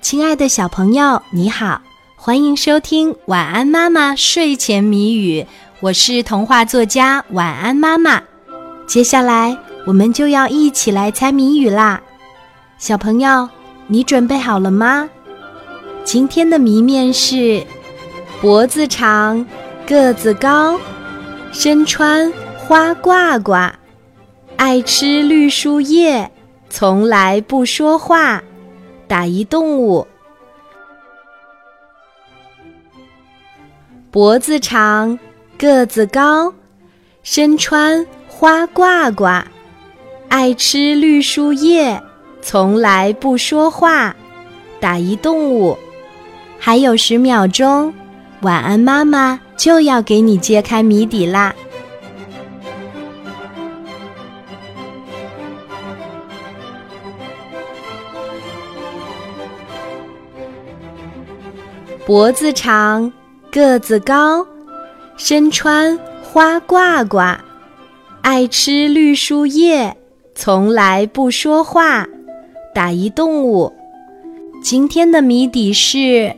亲爱的小朋友，你好，欢迎收听《晚安妈妈睡前谜语》，我是童话作家晚安妈妈。接下来我们就要一起来猜谜语啦，小朋友，你准备好了吗？今天的谜面是：脖子长，个子高，身穿花褂褂，爱吃绿树叶，从来不说话。打一动物，脖子长，个子高，身穿花褂褂，爱吃绿树叶，从来不说话。打一动物，还有十秒钟，晚安妈妈就要给你揭开谜底啦。脖子长，个子高，身穿花褂褂，爱吃绿树叶，从来不说话。打一动物。今天的谜底是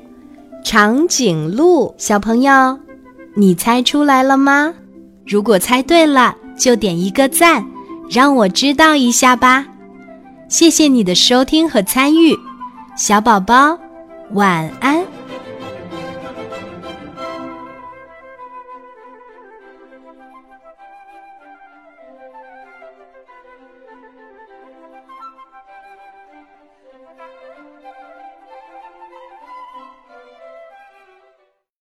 长颈鹿。小朋友，你猜出来了吗？如果猜对了，就点一个赞，让我知道一下吧。谢谢你的收听和参与，小宝宝，晚安。